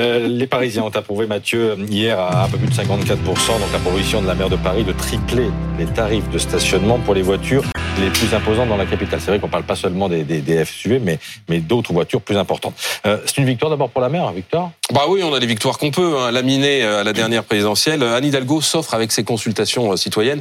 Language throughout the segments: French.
Euh, les Parisiens ont approuvé, Mathieu, hier à un peu plus de 54%, donc la proposition de la maire de Paris de tripler les tarifs de stationnement pour les voitures les plus imposantes dans la capitale. C'est vrai qu'on ne parle pas seulement des, des, des FSUV, mais, mais d'autres voitures plus importantes. Euh, c'est une victoire d'abord pour la maire, Victor? Bah oui, on a des victoires qu'on peut. Hein. Laminer à la dernière présidentielle, Anne Hidalgo s'offre avec ses consultations euh, citoyennes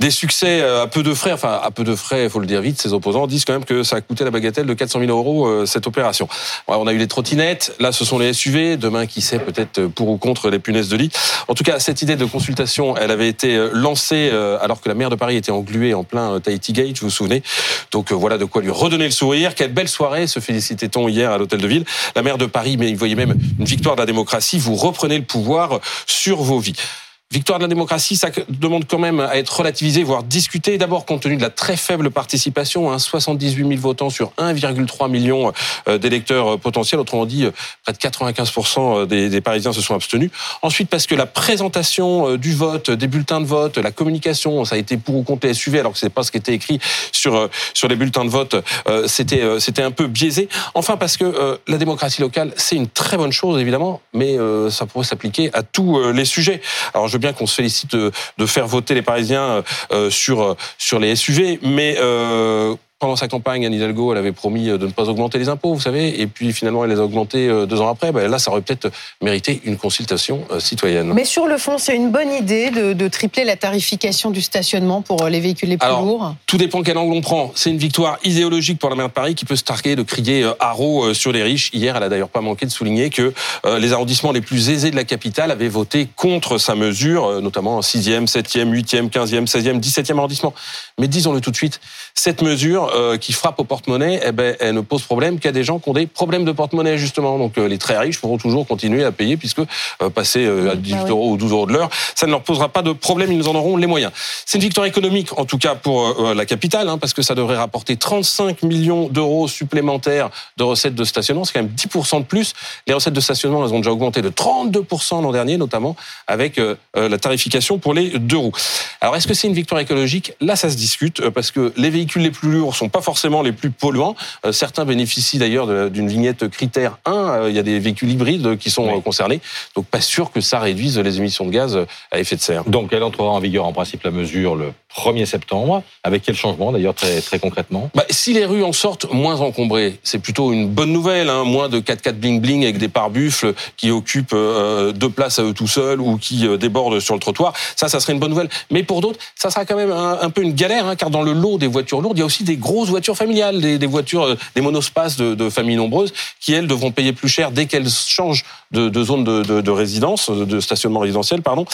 des succès euh, à peu de frais, enfin à peu de frais, il faut le dire vite, ses opposants disent quand même que ça a coûté la bagatelle de 400 000 euros euh, cette opération. on a eu les trottinettes, là ce sont les SUV, demain qui sait peut-être pour ou contre les punaises de lit. En tout cas, cette idée de consultation, elle avait été euh, lancée alors que la maire de Paris était engluée en plein Tahiti Gate, vous vous souvenez. Donc voilà de quoi lui redonner le sourire. Quelle belle soirée, se félicitait-on hier à l'hôtel de ville. La maire de Paris, mais vous voyez même une victoire de la démocratie, vous reprenez le pouvoir sur vos vies. Victoire de la démocratie, ça demande quand même à être relativisé, voire discuté. D'abord, compte tenu de la très faible participation, hein, 78 000 votants sur 1,3 million euh, d'électeurs euh, potentiels. Autrement dit, euh, près de 95% des, des, Parisiens se sont abstenus. Ensuite, parce que la présentation du vote, des bulletins de vote, la communication, ça a été pour ou contre les SUV, alors que c'est pas ce qui était écrit sur sur les bulletins de vote. C'était c'était un peu biaisé. Enfin, parce que la démocratie locale, c'est une très bonne chose évidemment, mais ça pourrait s'appliquer à tous les sujets. Alors je qu'on se félicite de, faire voter les Parisiens euh, sur sur les SUV, mais euh, pendant sa campagne, Anne Hidalgo, elle avait promis de ne pas augmenter les impôts, vous savez, et puis finalement, elle les a augmentés euh, deux ans après. Ben là, ça aurait peut-être mérité une consultation euh, citoyenne. Mais sur le fond, c'est une bonne idée de, tripler la tarification du stationnement pour euh, les véhicules les plus lourds Tout dépend quel angle on prend. C'est une victoire idéologique pour la maire de Paris qui peut se targuer de crier haro sur les riches. Hier, elle a d'ailleurs pas manqué de souligner que les arrondissements les plus aisés de la capitale avaient voté contre sa mesure, notamment 6e, 7e, 8e, 15e, 16e, 17e arrondissement. Mais disons-le tout de suite, cette mesure euh, qui frappe au porte-monnaie, eh ben, elle ne pose problème qu'à des gens qui ont des problèmes de porte-monnaie, justement. Donc, euh, les très riches pourront toujours continuer à payer, puisque euh, passer à 18 bah euros ou 12 euros de l'heure, ça ne leur posera pas de problème, ils nous en auront les moyens. C'est une victoire économique, en tout cas pour la capitale, hein, parce que ça devrait rapporter 35 millions d'euros supplémentaires de recettes de stationnement. C'est quand même 10% de plus. Les recettes de stationnement, elles ont déjà augmenté de 32% l'an dernier, notamment avec la tarification pour les deux roues. Alors, est-ce que c'est une victoire écologique? Là, ça se discute, parce que les véhicules les plus lourds sont pas forcément les plus polluants. Euh, certains bénéficient d'ailleurs d'une vignette critère 1. Euh, il y a des véhicules hybrides qui sont concernés. Donc pas sûr que ça réduise les émissions de gaz à effet de serre. Donc elle entrera en vigueur en principe la mesure le 1er septembre. Avec quel changement d'ailleurs très, très concrètement bah, Si les rues en sortent moins encombrées, c'est plutôt une bonne nouvelle. Hein. Moins de 4x4 bling-bling avec des pare-buffles qui occupent euh, deux places à eux tout seuls ou qui débordent sur le trottoir. Ça, ça serait une bonne nouvelle. Mais pour d'autres, ça sera quand même un, peu une galère, hein, car dans le lot des voitures lourdes, il y a aussi des gros grosses voitures familiales, des, voitures, euh, des monospaces de, familles nombreuses, qui elles devront payer plus cher dès qu'elles changent de, zone de, résidence, de stationnement résidentiel, pardon.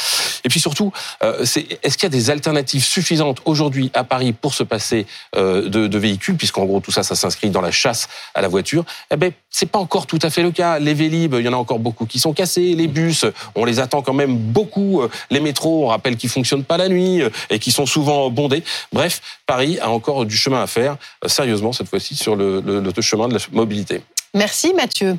Et puis surtout, euh, est-ce qu'il y a des alternatives suffisantes aujourd'hui à Paris pour se passer euh, de, véhicules, puisqu'en gros tout ça, ça s'inscrit dans la chasse à la voiture Eh ben, c'est pas encore tout à fait le cas. Les Vélib, il y en a encore beaucoup qui sont cassés. Les bus, on les attend quand même beaucoup. Les métros, on rappelle qu'ils fonctionnent pas la nuit et qui sont souvent bondés. Bref, Paris a encore du chemin à faire, euh, sérieusement cette fois-ci, sur le chemin de la mobilité. Merci Mathieu.